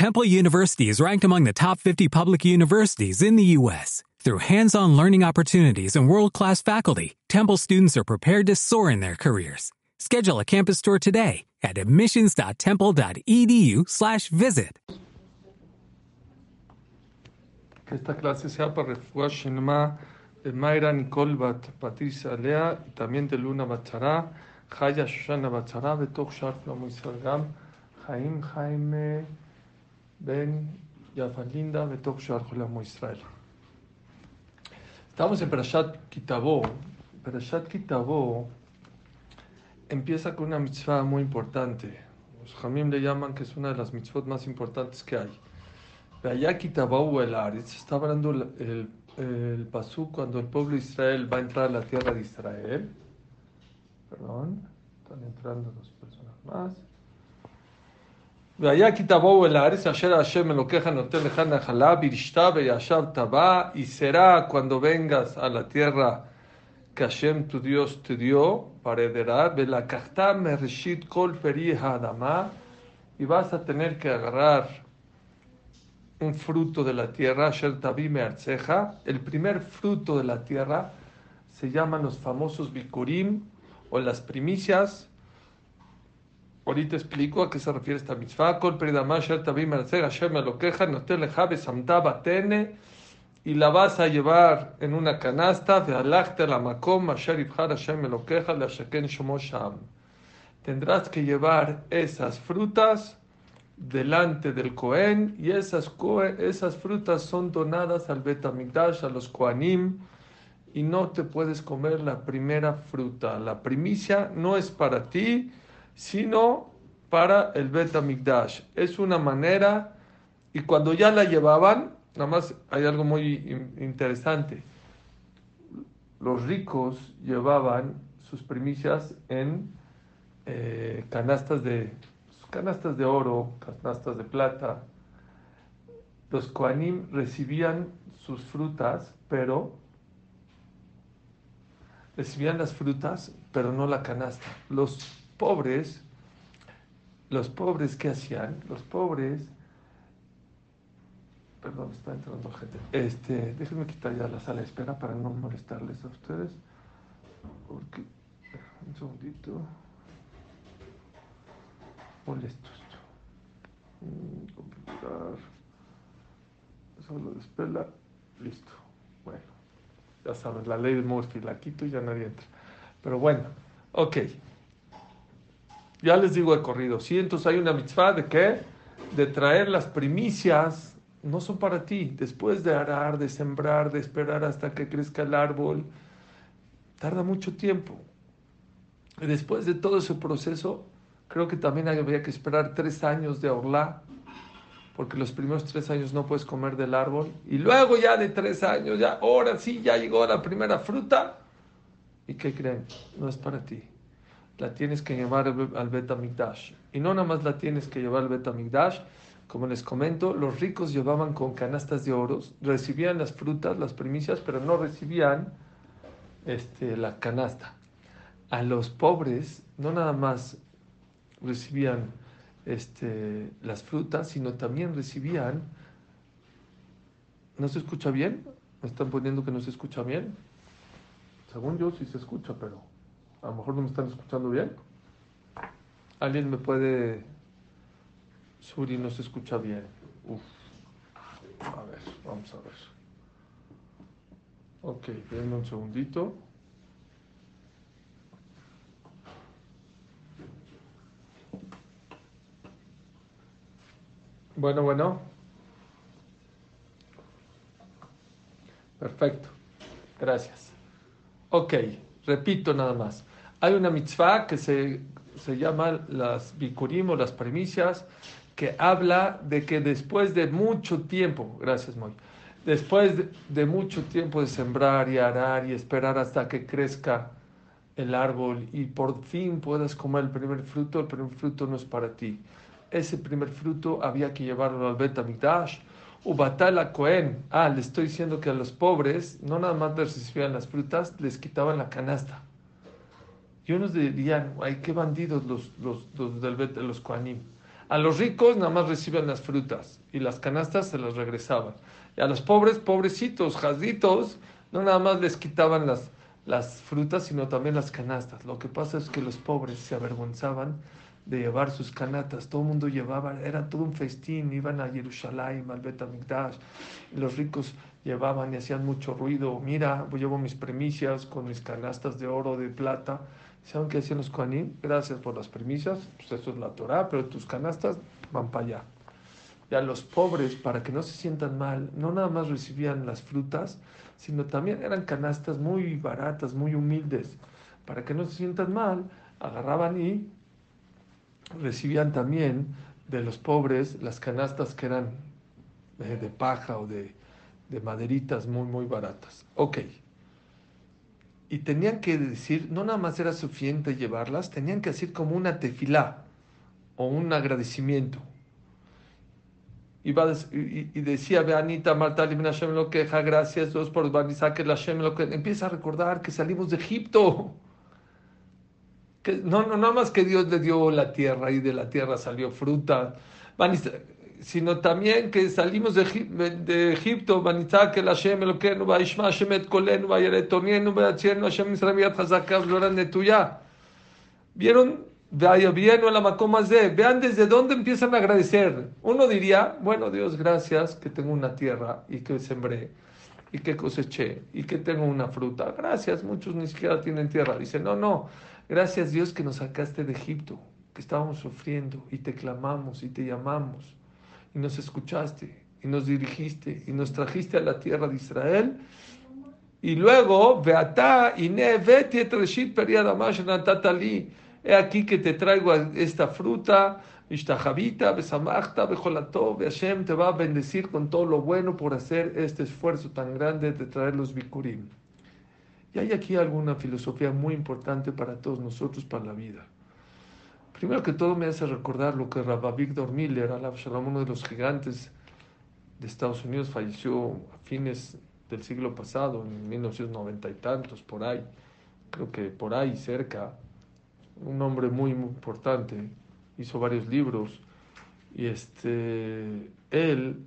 Temple University is ranked among the top 50 public universities in the U.S. Through hands-on learning opportunities and world-class faculty, Temple students are prepared to soar in their careers. Schedule a campus tour today at admissions.temple.edu/visit. Esta clase sea para Refuah Shinma Mayra Nicole Bat Patricia Lea y también de Luna Bachara, Jaya Shoshana Bachara, Betok Sharf Moisés Gam, Jaim Jaime Ben Yafalinda, Betok Sharf Israel. Estamos en Perashat Kitabo. Perashat Kitabo empieza con una mitzvah muy importante. Los Jamim le llaman que es una de las mitzvot más importantes que hay. Allá Kitabo el Aretz, está hablando el, el, el pasú cuando el pueblo de Israel va a entrar a la tierra de Israel. Perdón, están entrando dos personas más. והיה כי תבואו אל הארץ אשר השם אלוקיך נותן לך נחלה וירשתה וישב טבע y será cuando vengas a la tierra que Hashem tu Dios te dio para heredar ולקחת מראשית כל פרי האדמה y vas a tener que agarrar un fruto de la tierra, Asher Tabi Mearceja, el primer fruto de la tierra se llaman los famosos bikurim o las primicias Ahorita explico a qué se refiere esta mitzvah. Kol y la vas a llevar en una canasta. Tendrás que llevar esas frutas delante del Cohen y esas, esas frutas son donadas al Betamigdash, a los Koanim y no te puedes comer la primera fruta. La primicia no es para ti, sino para el Bet Amigdash. Es una manera, y cuando ya la llevaban, nada más hay algo muy interesante. Los ricos llevaban sus primicias en eh, canastas de canastas de oro, canastas de plata. Los Koanim recibían sus frutas, pero recibían las frutas, pero no la canasta. Los pobres, los pobres, ¿qué hacían? Los pobres, perdón, está entrando gente. Este, déjenme quitar ya la sala de espera para no molestarles a ustedes. Un segundito. Molestos. Mm, computar. Solo de espera. Listo. Bueno, ya saben, la ley de Murphy la quito y ya nadie entra. Pero bueno, ok. Ya les digo de corrido, sí, entonces hay una mitzvah de qué? De traer las primicias, no son para ti, después de arar, de sembrar, de esperar hasta que crezca el árbol, tarda mucho tiempo. Y después de todo ese proceso, creo que también había que esperar tres años de orla, porque los primeros tres años no puedes comer del árbol, y luego ya de tres años, ya ahora sí, ya llegó la primera fruta. ¿Y qué creen? No es para ti la tienes que llevar al Betamigdash. Y no nada más la tienes que llevar al Betamigdash, como les comento, los ricos llevaban con canastas de oros, recibían las frutas, las primicias, pero no recibían este, la canasta. A los pobres no nada más recibían este, las frutas, sino también recibían... ¿No se escucha bien? ¿Me están poniendo que no se escucha bien? Según yo sí se escucha, pero... A lo mejor no me están escuchando bien. ¿Alguien me puede... Suri no se escucha bien. Uf. A ver, vamos a ver. Ok, denme un segundito. Bueno, bueno. Perfecto. Gracias. Ok, repito nada más. Hay una mitzvah que se, se llama las bikurim o las primicias, que habla de que después de mucho tiempo, gracias Moy, después de, mucho tiempo de sembrar y arar y esperar hasta que crezca el árbol y por fin puedas comer el primer fruto, el primer fruto no es para ti. Ese primer fruto había que llevarlo al Bet Amigdash. Ubatala Cohen. Ah, le estoy diciendo que a los pobres no nada más les recibían las frutas, les quitaban la canasta. Y unos dirían, ay, qué bandidos los, los, los del Bet, los Koanim. A los ricos nada más reciben las frutas y las canastas se las regresaban. Y a los pobres, pobrecitos, jazditos, no nada más les quitaban las, las frutas, sino también las canastas. Lo que pasa es que los pobres se avergonzaban de llevar sus canatas. Todo el mundo llevaba, era todo un festín, iban a Jerusalén, al Betamigdash, los ricos llevaban y hacían mucho ruido. Mira, yo llevo mis primicias con mis canastas de oro, de plata. ¿Saben qué hacían los Kohanim? Gracias por las primicias, pues eso es la Torah, pero tus canastas van para allá. Y a los pobres, para que no se sientan mal, no nada más recibían las frutas, sino también eran canastas muy baratas, muy humildes. Para que no se sientan mal, agarraban y recibían también de los pobres las canastas que eran eh, de paja o de, de maderitas muy, muy baratas. Ok. Y tenían que decir, no nada más era suficiente llevarlas, tenían que decir como una tefilá o un agradecimiento. Y, y, decía, Anita, Marta, Hashem lo queja, gracias Dios por que la Hashem lo que empieza a recordar que salimos de Egipto. Que, no, no, nada más que Dios le dio la tierra y de la tierra salió fruta sino también que salimos de, de Egipto, que la Hashem Elokeinu, Vaishma Hashem et kolenu, Vayeretonienu, Vayachienu, Hashem Israel Yad Hazakav, Loran Netuya. ¿Vieron? Vean desde dónde empiezan a agradecer. Uno diría, bueno, Dios, gracias que tengo una tierra y que sembré y que coseché y que tengo una fruta. Gracias, muchos ni siquiera tienen tierra. Dice, no, no, gracias Dios que nos sacaste de Egipto, que estábamos sufriendo y te clamamos y te llamamos y nos escuchaste y nos dirigiste y nos trajiste a la tierra de Israel. Y luego, Beata, he aquí que te traigo esta fruta, Besamachta, Hashem te va a bendecir con todo lo bueno por hacer este esfuerzo tan grande de traer los bikurim. Y hay aquí alguna filosofía muy importante para todos nosotros, para la vida. Primero que todo me hace recordar lo que Rabbi Victor Miller, uno de los gigantes de Estados Unidos, falleció a fines del siglo pasado, en 1990 y tantos, por ahí, creo que por ahí cerca, un hombre muy, muy importante, hizo varios libros, y este, él,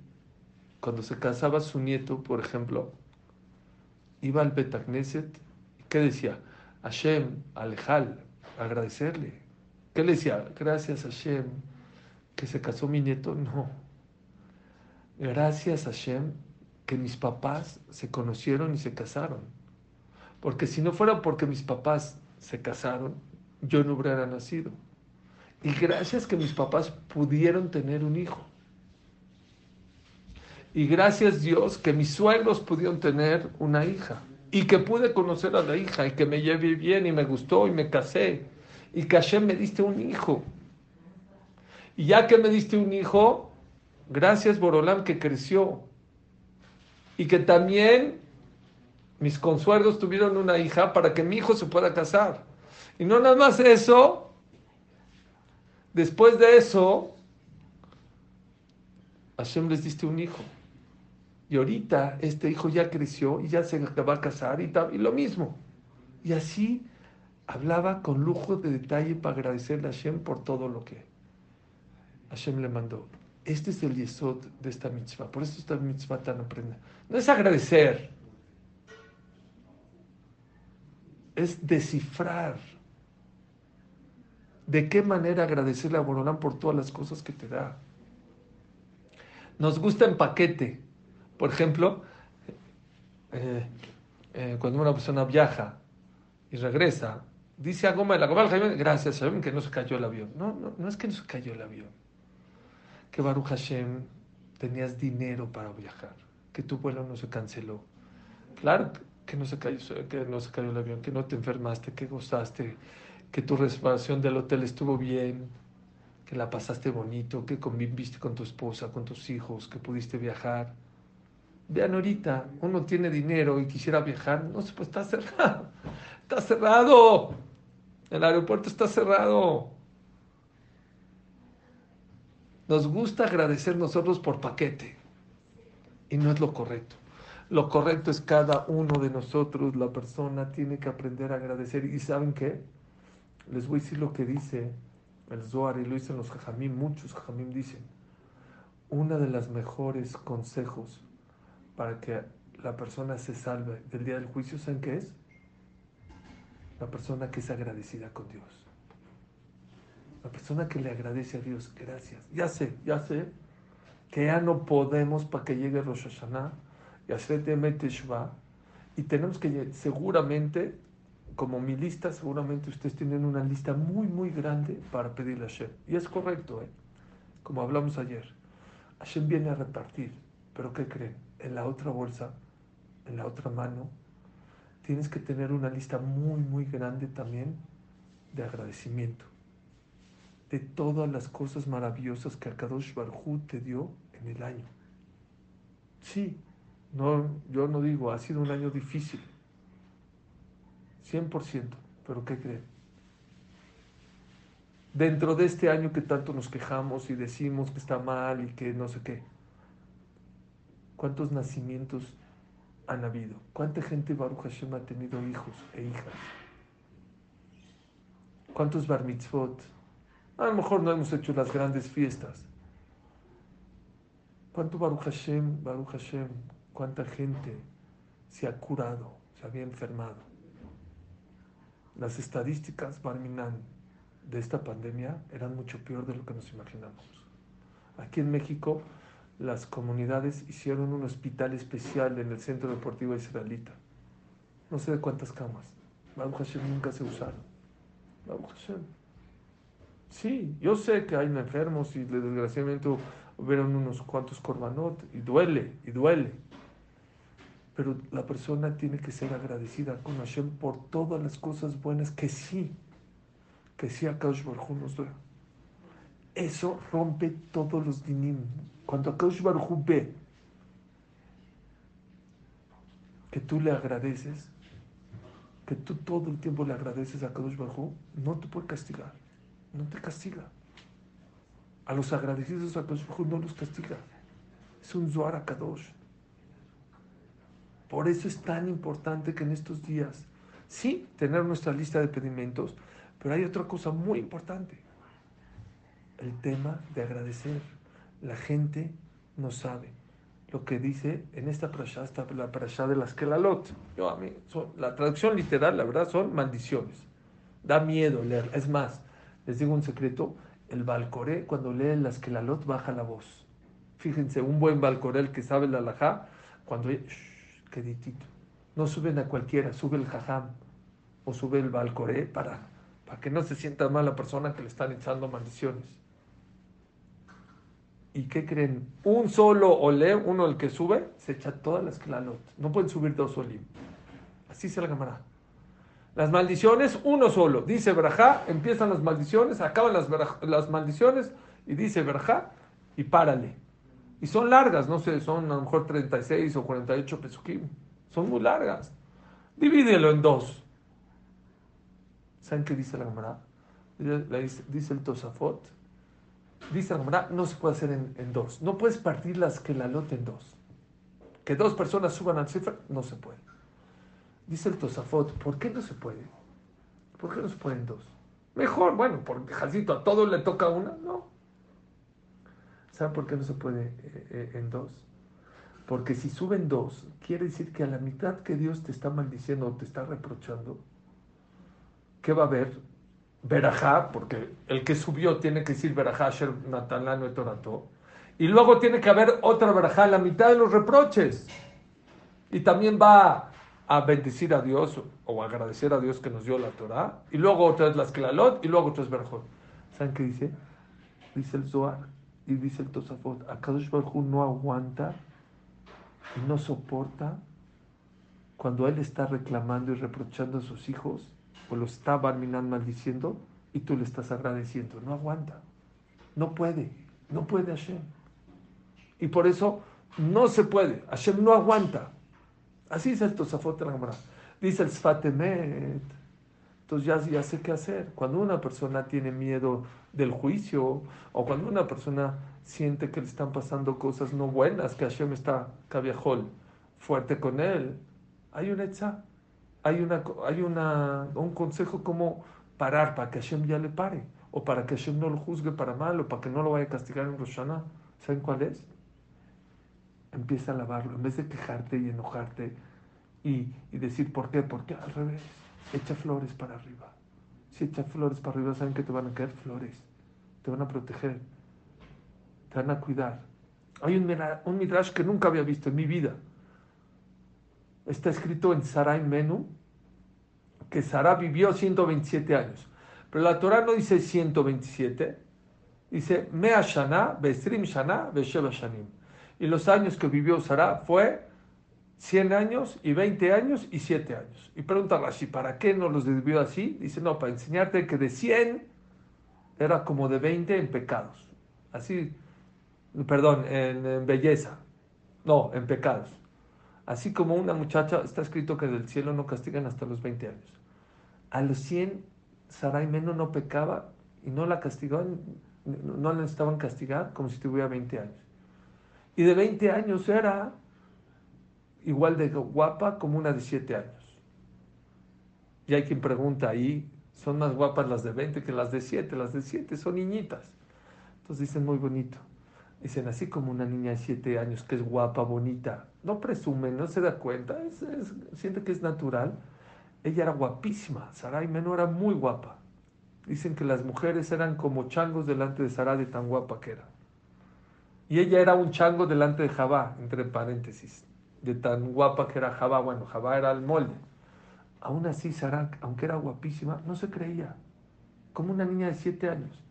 cuando se casaba su nieto, por ejemplo, iba al Betagneset, ¿qué decía? Hashem, Alejal, agradecerle, ¿Qué le decía? Gracias Hashem que se casó mi nieto. No. Gracias Hashem que mis papás se conocieron y se casaron. Porque si no fuera porque mis papás se casaron, yo no hubiera nacido. Y gracias que mis papás pudieron tener un hijo. Y gracias Dios que mis suegros pudieron tener una hija. Y que pude conocer a la hija y que me llevé bien y me gustó y me casé y que Hashem me diste un hijo. Y ya que me diste un hijo, gracias Borolam que creció. Y que también mis consuegros tuvieron una hija para que mi hijo se pueda casar. Y no nada más eso, después de eso, Hashem les diste un hijo. Y ahorita este hijo ya creció y ya se va a casar y, y lo mismo. Y así hablaba con lujo de detalle para agradecerle a Hashem por todo lo que Hashem le mandó. Este es el yesod de esta mitzvah. Por eso esta mitzvah tan aprenda. No es agradecer, es descifrar de qué manera agradecerle a Borolán por todas las cosas que te da. Nos gusta en paquete. Por ejemplo, eh, eh, cuando una persona viaja y regresa, Dice a Goma, la Goma gracias Hashem que no se cayó el avión. No, no, no es que no se cayó el avión. Que Baruch Hashem tenías dinero para viajar, que tu vuelo no se canceló. Claro que no se cayó, que no se cayó el avión, que no te enfermaste, que gozaste, que tu reservación del hotel estuvo bien, que la pasaste bonito, que conviviste con tu esposa, con tus hijos, que pudiste viajar. Vean ahorita, uno tiene dinero y quisiera viajar, no se puede, está cerrado. Está cerrado. El aeropuerto está cerrado. Nos gusta agradecer nosotros por paquete. Y no es lo correcto. Lo correcto es cada uno de nosotros, la persona, tiene que aprender a agradecer. ¿Y saben qué? Les voy a decir lo que dice el Zohar, y lo dicen los jajamim, muchos jajamim dicen, uno de los mejores consejos para que la persona se salve del día del juicio, ¿saben qué es? La persona que es agradecida con Dios. La persona que le agradece a Dios, gracias. Ya sé, ya sé que ya no podemos para que llegue Rosh Hashanah y Teshuvah y tenemos que seguramente como mi lista, seguramente ustedes tienen una lista muy, muy grande para pedirle a Hashem. Y es correcto, ¿eh? como hablamos ayer. Hashem viene a repartir, pero ¿qué creen? En la otra bolsa, en la otra mano, tienes que tener una lista muy, muy grande también de agradecimiento. De todas las cosas maravillosas que Akadosh Barhu te dio en el año. Sí, no, yo no digo, ha sido un año difícil 100%. Pero ¿qué creen? Dentro de este año que tanto nos quejamos y decimos que está mal y que no sé qué, ¿cuántos nacimientos han habido? ¿Cuánta gente Baruch Hashem ha tenido hijos e hijas? ¿Cuántos bar mitzvot? A lo mejor no hemos hecho las grandes fiestas. ¿Cuánto Baruch Hashem, Baruch Hashem, cuánta gente se ha curado, se había enfermado? Las estadísticas, Barminan, de esta pandemia eran mucho peor de lo que nos imaginamos. Aquí en México, las comunidades hicieron un hospital especial en el Centro Deportivo Israelita. No sé de cuántas camas. Baruch Hashem nunca se usaron. Baruch Hashem. Sí, yo sé que hay enfermos y desgraciadamente hubieron unos cuantos corbanot y duele, y duele. Pero la persona tiene que ser agradecida con Hashem por todas las cosas buenas que sí, que sí Akash Baruj nos da. Eso rompe todos los dinim. Cuando Akash Baruj ve que tú le agradeces, que tú todo el tiempo le agradeces a Akadosh Baruj no te puede castigar, no te castiga. A los agradecidos a Akadosh Baruj no los castiga. Es un Zohar a Kadosh. Por eso es tan importante que en estos días, sí, tener nuestra lista de pedimentos, pero hay otra cosa muy importante, el tema de agradecer. La gente no sabe lo que dice en esta parasha, esta, la parasha de las Kelalot. Yo, a mí, la traducción literal, la verdad, son maldiciones. Da miedo leer. Es más, les digo un secreto, el Balcoré, cuando lee las Kelalot, baja la voz. Fíjense, un buen Balcoré, el que sabe la alajá, cuando No suben a cualquiera, sube el jajam o sube el balcoré para, para que no se sienta mal la persona que le están echando maldiciones. ¿Y qué creen? Un solo olé, uno el que sube, se echa todas las clalot. No pueden subir dos olim. Así se la cámara. Las maldiciones, uno solo. Dice Brajá, empiezan las maldiciones, acaban las, las maldiciones y dice Brajá y párale. Y son largas, no sé, son a lo mejor 36 o 48 pesukim. Son muy largas. Divídelo en dos. ¿Saben qué dice la Gemara? Dice, el Tosafot. Dice la Gemara, no se puede hacer en, dos. No puedes partir las que la lote en dos. Que dos personas suban al cifra, no se puede. Dice el Tosafot, ¿por qué no se puede? ¿Por qué no se puede en dos? Mejor, bueno, porque Jacito a todo le toca una, no. ¿Saben por qué no se puede eh, eh, en dos? Porque si suben dos, quiere decir que a la mitad que Dios te está maldiciendo o te está reprochando, ¿qué va a haber? Verajá, porque el que subió tiene que decir Verajá, Sher Natalano Torato. Y luego tiene que haber otra Verajá, la mitad de los reproches. Y también va a bendecir a Dios o agradecer a Dios que nos dio la Torah. Y luego otra es las Klalot y luego otra es Verajot. ¿Saben qué dice? Dice el Zohar y dice el Tosafot, Akadosh Baruj no aguanta y no soporta cuando él está reclamando y reprochando a sus hijos, o lo está barminando maldiciendo, y tú le estás agradeciendo. No aguanta. No puede. No puede Hashem. Y por eso no se puede. Hashem no aguanta. Así dice el Tosafot de la Dice el Sfatemet. Entonces ya, ya sé qué hacer. Cuando una persona tiene miedo del juicio o cuando una persona siente que le están pasando cosas no buenas, que Hashem está cabiajol fuerte con él, hay una etza, hay, una, hay una, un consejo como parar para que Hashem ya le pare. o para que Hashem no lo juzgue para mal, o para que no lo vaya a castigar en Roshana. ¿Saben cuál es? Empieza a lavarlo. En vez de quejarte y enojarte y, y decir, ¿por qué? Porque al revés. Echa flores para arriba. Si echa flores para arriba, saben que te van a caer flores. Te van a proteger. Te van a cuidar. Hay un, un midrash que nunca había visto en mi vida. Está escrito en Sarai Menú que Sara vivió 127 años. Pero la Torah no dice 127, dice Mea Shana, Besrim Shana, Besheva Shanim. Y los años que vivió Sara fue 100 años y 20 años y 7 años. Y pregunta Rashi, ¿para qué no los desvió así? Dice, no, para enseñarte que de 100 era como de 20 en pecados. Así, perdón, en, belleza. No, en pecados. Así como una muchacha, está escrito que del cielo no castigan hasta los 20 años. A los 100, Sarai Meno no pecaba y no la castigaban, no la necesitaban castigar como si tuviera 20 años. Y de 20 años era igual de guapa como una de 7 años. Y hay quien pregunta ahí, son más guapas las de 20 que las de 7, las de 7 son niñitas. Entonces dicen muy bonito. Dicen así como una niña de 7 años que es guapa, bonita, no presume, no se da cuenta, siente que es natural. Ella era guapísima, Sarai Menú era muy guapa. Dicen que las mujeres eran como changos delante de Sarai de tan guapa que era. Y ella era un chango delante de Jabá, entre paréntesis de tan guapa que era Jabá. Bueno, Jabá era el molde. Aún así, Sarah, aunque era guapísima, no se creía. Como una niña de siete años.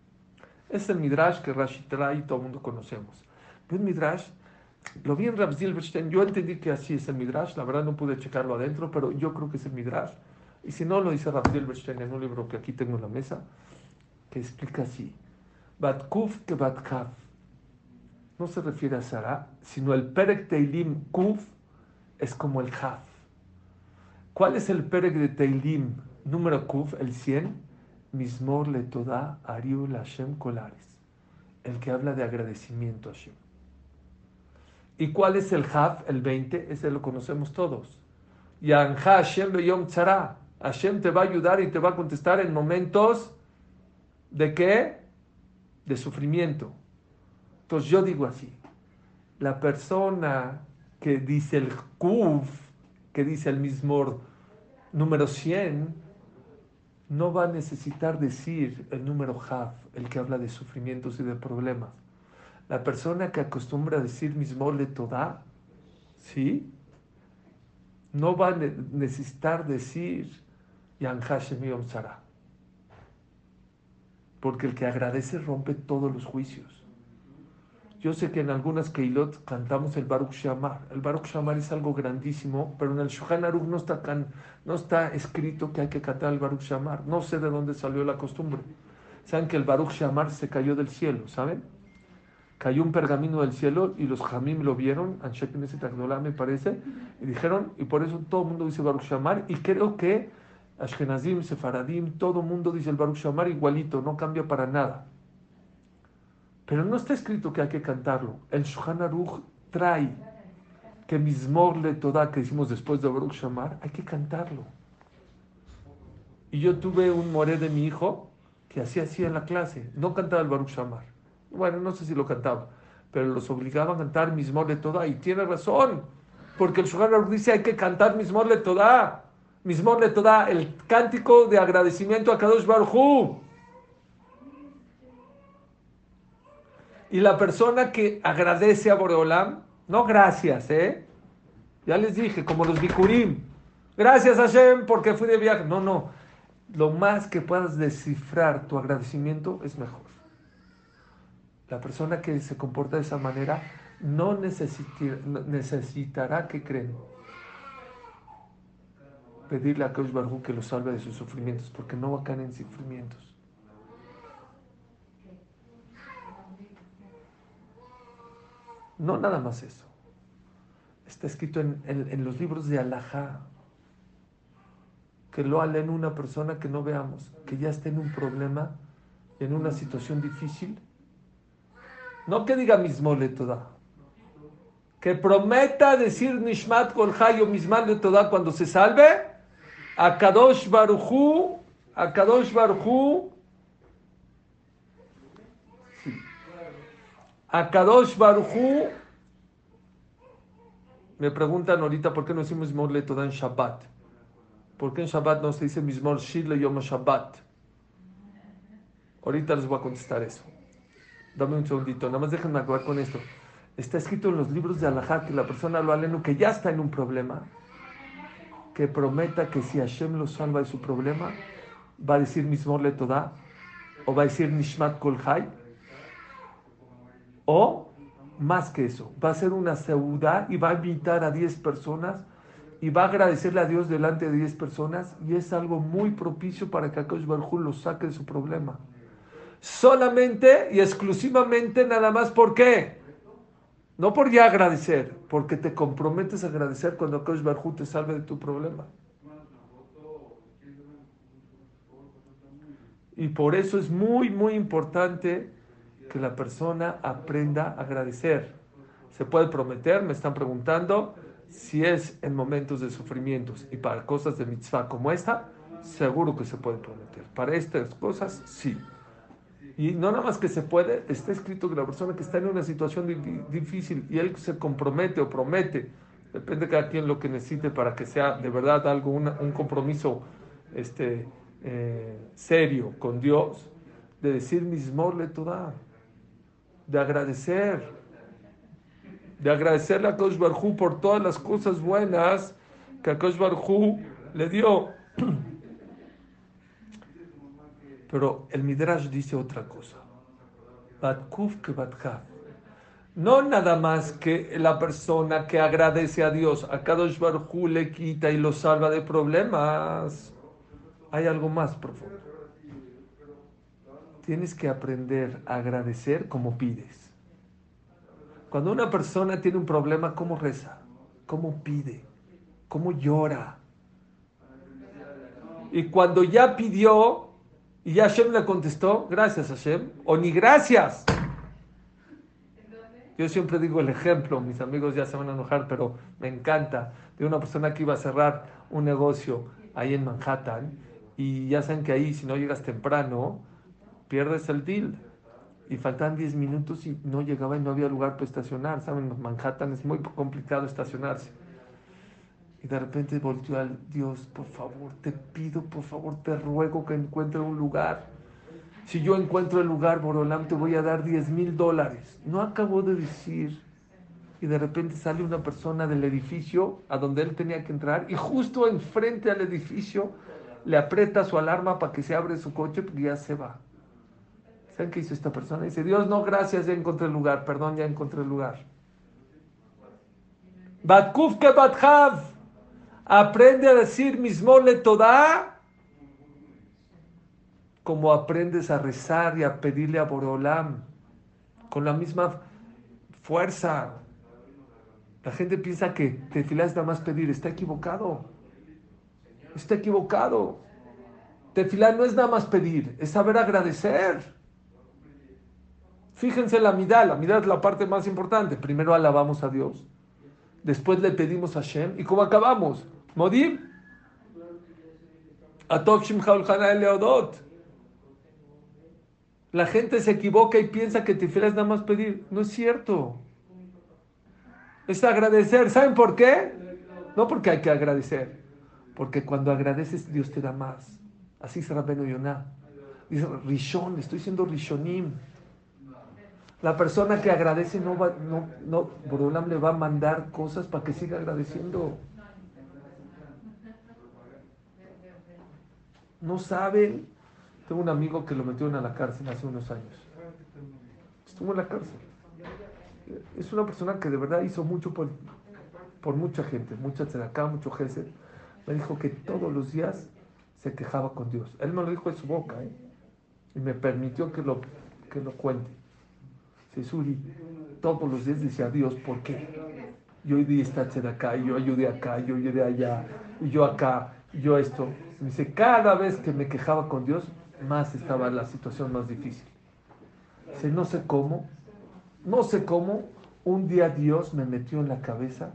Es el Midrash que Rashi trae y todo el mundo conocemos. Pero el Midrash, lo vi en Rav Zilberstein, yo entendí que así es el Midrash, la verdad no pude checarlo adentro, pero yo creo que es el Midrash. Y si no, lo dice Rav Zilberstein en un libro que aquí tengo en la mesa, que explica así. Batkuf que Batkaf. No se refiere a Sarah, sino el Perek Teilim Kuf es como el Haf. ¿Cuál es el Pereg de Teilim número Kuf, el 100? Mismor le toda Ariu Hashem Kolares. El que habla de agradecimiento a Hashem. ¿Y cuál es el Haf, el 20? Ese lo conocemos todos. Yanja Hashem Beyom Tzara. Hashem te va a ayudar y te va a contestar en momentos de qué? De sufrimiento. Entonces yo digo así, la persona que dice el Kuf, que dice el mismo número 100, no va a necesitar decir el número Haf, el que habla de sufrimientos y de problemas. La persona que acostumbra a decir mismo le toda, ¿sí? No va a necesitar decir Yan Hashem Yom Porque el que agradece rompe todos los juicios. Yo sé que en algunas Keilot cantamos el Baruch Shamar. El Baruch Shamar es algo grandísimo, pero en el Shulchan Aruch no está, no está escrito que hay que cantar el Baruch Shamar. No sé de dónde salió la costumbre. Saben que el Baruch Shamar se cayó del cielo, ¿saben? Cayó un pergamino del cielo y los Jamim lo vieron, Anshek ese me parece, y dijeron, y por eso todo el mundo dice Baruch Shamar, y creo que Ashkenazim, Sefaradim, todo el mundo dice el Baruch Shamar igualito, no cambia para nada. Pero no está escrito que hay que cantarlo. El Shulchan Aruch trae que Mismor le toda que hicimos después de Baruch Shamar, hay que cantarlo. Y yo tuve un moré de mi hijo que hacía así en la clase, no cantaba el Baruch Shamar. Bueno, no sé si lo cantaba, pero los obligaba a cantar Mismor le toda y tiene razón, porque el Shulchan Aruch dice hay que cantar Mismor le toda. Mismor le toda, el cántico de agradecimiento a Kadosh Baruch Y la persona que agradece a Boreolam, no gracias, ¿eh? Ya les dije, como los Bikurim. Gracias Hashem porque fui de viaje. No, no. Lo más que puedas descifrar tu agradecimiento es mejor. La persona que se comporta de esa manera no necesitará que creen. Pedirle a Kaush Barhu que lo salve de sus sufrimientos, porque no va a caer en sufrimientos. No nada más eso. Está escrito en, los libros de Alajá. Que lo alen una persona que no veamos, que ya esté en un problema, en una situación difícil. No que diga mismo le toda. Que prometa decir Nishmat Kolhayo mismal le toda cuando se salve. A Kadosh Baruchu, a Kadosh Baruchu A Kadosh Baruchu me preguntan ahorita por qué no decimos Mismor le en Shabbat. ¿Por qué en Shabbat no se dice Mismor Shir le Yom Shabbat? Ahorita les voy a contestar eso. Dame un segundito, nada más déjenme acabar con esto. Está escrito en los libros de Allah que la persona lo aleno que ya está en un problema, que prometa que si Hashem lo salva de su problema, va a decir Mismor le o va a decir Nishmat Kol o más que eso, va a ser una seudá y va a invitar a 10 personas y va a agradecerle a Dios delante de 10 personas y es algo muy propicio para que Akash Barjú lo saque de su problema. Solamente y exclusivamente nada más, ¿por qué? No por ya agradecer, porque te comprometes a agradecer cuando Akash Barjú te salve de tu problema. Y por eso es muy, muy importante que la persona aprenda a agradecer. Se puede prometer, me están preguntando, si es en momentos de sufrimientos y para cosas de mitzvah como esta, seguro que se puede prometer. Para estas cosas, sí. Y no nada más que se puede, está escrito que la persona que está en una situación difícil y él se compromete o promete, depende de cada quien lo que necesite para que sea de verdad algo, un compromiso este, eh, serio con Dios, de decir mismor le toda, de agradecer, de agradecerle a Kosh Barhu por todas las cosas buenas que a Kosh le dio. Pero el Midrash dice otra cosa. Batkuf que No nada más que la persona que agradece a Dios, a Kadosh Barhu le quita y lo salva de problemas hay algo más profundo. Tienes que aprender a agradecer como pides. Cuando una persona tiene un problema, ¿cómo reza? ¿Cómo pide? ¿Cómo llora? Y cuando ya pidió y ya Hashem le contestó, gracias Hashem, o ni gracias. Yo siempre digo el ejemplo, mis amigos ya se van a enojar, pero me encanta, de una persona que iba a cerrar un negocio ahí en Manhattan y ya saben que ahí si no llegas temprano, pierdes el deal. Y faltan 10 minutos y no llegaba y no había lugar para estacionar. Saben, en Manhattan es muy complicado estacionarse. Y de repente volteó al Dios, por favor, te pido, por favor, te ruego que encuentre un lugar. Si yo encuentro el lugar, Borolam, te voy a dar 10 mil dólares. No acabó de decir. Y de repente sale una persona del edificio a donde él tenía que entrar y justo enfrente al edificio le aprieta su alarma para que se abre su coche porque ya se va. ¿Saben qué hizo esta persona? Dice, Dios, no, gracias, ya encontré el lugar, perdón, ya encontré el lugar. Batkuf que bathav. Aprende a decir mismole toda como aprendes a rezar y a pedirle a Borolam con la misma fuerza. La gente piensa que te filas nada más pedir, está equivocado está equivocado. Tefilar no es nada más pedir, es saber agradecer. Fíjense la midá, la midá es la parte más importante. Primero alabamos a Dios, después le pedimos a Shem, y ¿cómo acabamos? Modim. La gente se equivoca y piensa que tefilar es nada más pedir. No es cierto. Es agradecer. ¿Saben por qué? No porque hay que agradecer porque cuando agradeces, Dios te da más. Así será Beno Yonah. Dice, Rishon, estoy siendo Rishonim. La persona que agradece no va, no, no, le va a mandar cosas para que siga agradeciendo. No saben. Tengo un amigo que lo metieron a la cárcel hace unos años. Estuvo en la cárcel. Es una persona que de verdad hizo mucho por, por mucha gente, mucha acá, mucho gesed me dijo que todos los días se quejaba con Dios. Él me lo dijo de su boca, ¿eh? Y me permitió que lo, que lo cuente. Suri, todos los días decía Dios, ¿por qué? Yo di esta de acá, yo ayudé acá, yo ayudé allá, yo acá, yo esto. Dice, cada vez que me quejaba con Dios, más estaba la situación más difícil. Dice, no sé cómo, no sé cómo, un día Dios me metió en la cabeza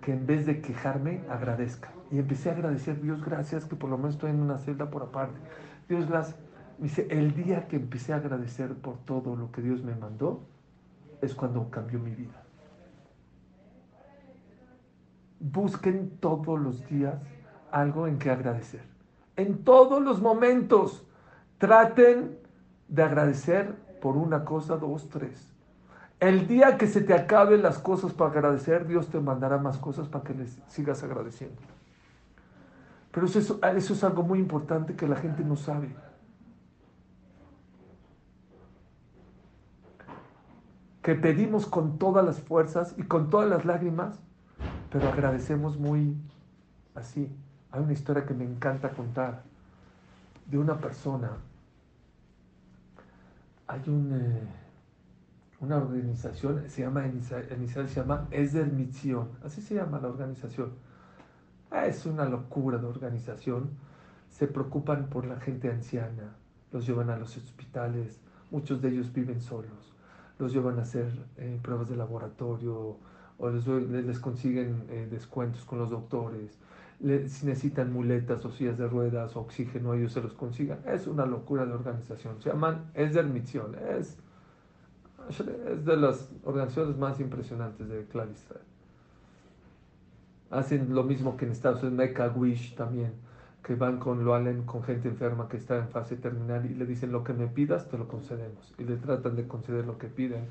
que en vez de quejarme, agradezca. Y empecé a agradecer, Dios gracias que por lo menos estoy en una celda por aparte. Dios gracias. Dice, el día que empecé a agradecer por todo lo que Dios me mandó, es cuando cambió mi vida. Busquen todos los días algo en que agradecer. En todos los momentos traten de agradecer por una cosa, dos, tres. El día que se te acaben las cosas para agradecer, Dios te mandará más cosas para que les sigas agradeciendo. Pero eso es, eso es algo muy importante que la gente no sabe. Que pedimos con todas las fuerzas y con todas las lágrimas, pero agradecemos muy así. Hay una historia que me encanta contar de una persona. Hay eh, una organización, se llama, inicial se llama así se llama la organización. Ah, es una locura de organización. Se preocupan por la gente anciana, los llevan a los hospitales, muchos de ellos viven solos, los llevan a hacer eh, pruebas de laboratorio o les, les consiguen eh, descuentos con los doctores si necesitan muletas o sillas de ruedas o oxígeno, ellos se los consigan. Es una locura de organización. Se llaman Esder Misión. Es, es de las organizaciones más impresionantes de Clar Israel. Hacen lo mismo que en Estados Unidos, Mecca Wish también, que van con lo Allen, con gente enferma que está en fase terminal y le dicen lo que me pidas, te lo concedemos. Y le tratan de conceder lo que piden.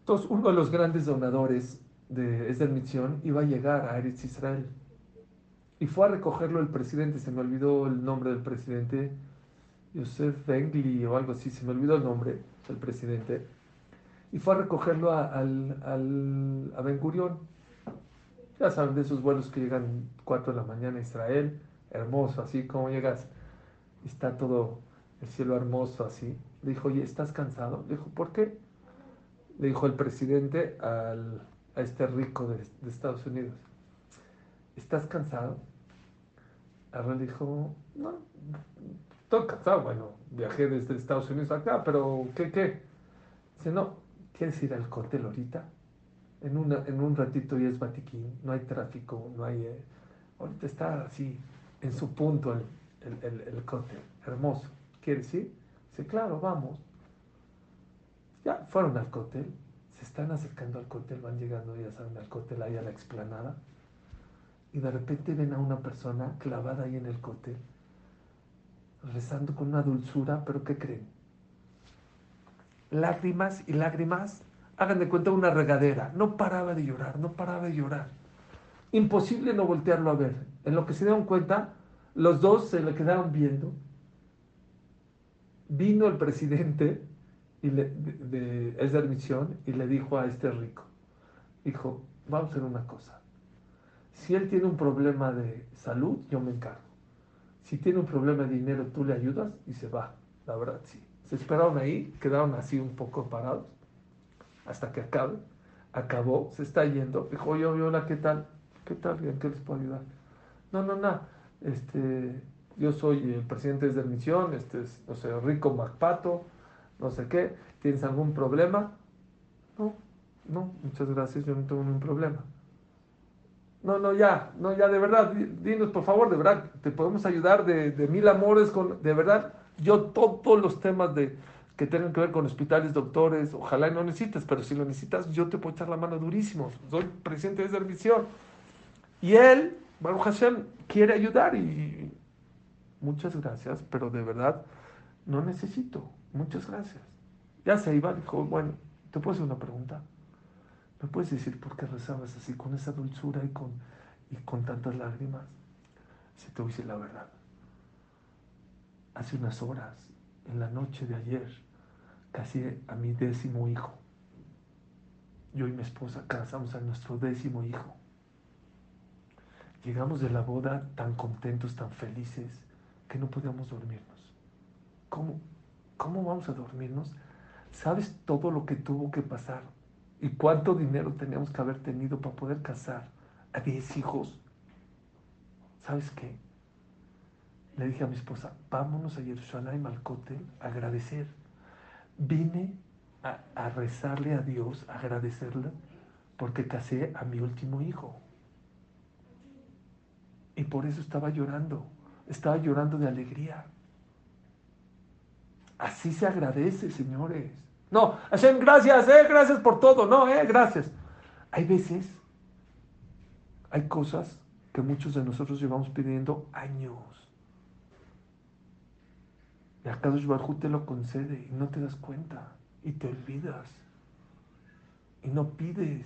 Entonces, uno de los grandes donadores de Esder Misión iba a llegar a Eretz Israel y fue a recogerlo el presidente, se me olvidó el nombre del presidente, Joseph Bengli o algo así, se me olvidó el nombre del presidente, y fue a recogerlo a, al, al, a Ben Gurion. Ya saben, de esos vuelos que llegan 4 de la mañana a Israel, hermoso, así como llegas, está todo el cielo hermoso así. Le dijo, oye, ¿estás cansado? Le dijo, ¿por qué? Le dijo el presidente al, a este rico de, de Estados Unidos. ¿estás cansado? Arnold dijo, no, estoy cansado, bueno, viajé desde Estados Unidos acá, pero ¿qué, qué? Dice, no, ¿quieres ir al cóctel ahorita? En, una, en un ratito ya es Batiquín, no hay tráfico, no hay... Eh, ahorita está así, en su punto el, el, el, cóctel, hermoso. ¿Quieres ir? Dice, claro, vamos. Ya fueron al cóctel, se están acercando al cóctel, van llegando, ya saben, al cóctel ahí a la explanada y de repente ven a una persona clavada ahí en el cote, rezando con una dulzura, pero ¿qué creen? Lágrimas y lágrimas, hagan de cuenta una regadera, no paraba de llorar, no paraba de llorar. Imposible no voltearlo a ver. En lo que se dieron cuenta, los dos se le quedaron viendo. Vino el presidente y de, de, esa misión y le dijo a este rico, dijo, vamos a hacer una cosa si él tiene un problema de salud, yo me encargo. Si tiene un problema de dinero, tú le ayudas y se va. La verdad, sí. Se esperaron ahí, quedaron así un poco parados hasta que acabe. Acabó, se está yendo. Dijo, oye, hola, ¿qué tal? ¿Qué tal? ¿En qué les puedo ayudar? No, no, no. Este, yo soy el presidente de misión, este es, no sé, Rico Macpato, no sé qué. ¿Tienes algún problema? No, no, muchas gracias, yo no tengo ningún problema. No, no, ya, no, ya, de verdad, dinos por favor, de verdad, te podemos ayudar de, mil amores, con, de verdad, yo todos los temas de, que tengan que ver con hospitales, doctores, ojalá no necesites, pero si lo necesitas, yo te puedo echar la mano durísimo, soy presidente de esa misión. Y él, Baruch Hashem, quiere ayudar y muchas gracias, pero de verdad, no necesito, muchas gracias. Ya se iba, dijo, bueno, ¿te puedo hacer una pregunta? ¿Me puedes decir por qué rezabas así, con esa dulzura y con, y con tantas lágrimas? Si te voy a decir la verdad. Hace unas horas, en la noche de ayer, casi a mi décimo hijo. Yo y mi esposa casamos a nuestro décimo hijo. Llegamos de la boda tan contentos, tan felices, que no podíamos dormirnos. ¿Cómo? ¿Cómo vamos a dormirnos? ¿Sabes todo lo que tuvo que pasar ¿Y cuánto dinero teníamos que haber tenido para poder casar a 10 hijos? ¿Sabes qué? Le dije a mi esposa, vámonos a Jerusalén al cóctel a agradecer. Vine a, rezarle a Dios, a agradecerle, porque casé a mi último hijo. Y por eso estaba llorando, estaba llorando de alegría. Así se agradece, señores. No, Hashem, gracias, eh, gracias por todo. No, eh, gracias. Hay veces, hay cosas que muchos de nosotros llevamos pidiendo años. Y a Kadosh Baruj te lo concede y no te das cuenta y te olvidas y no pides.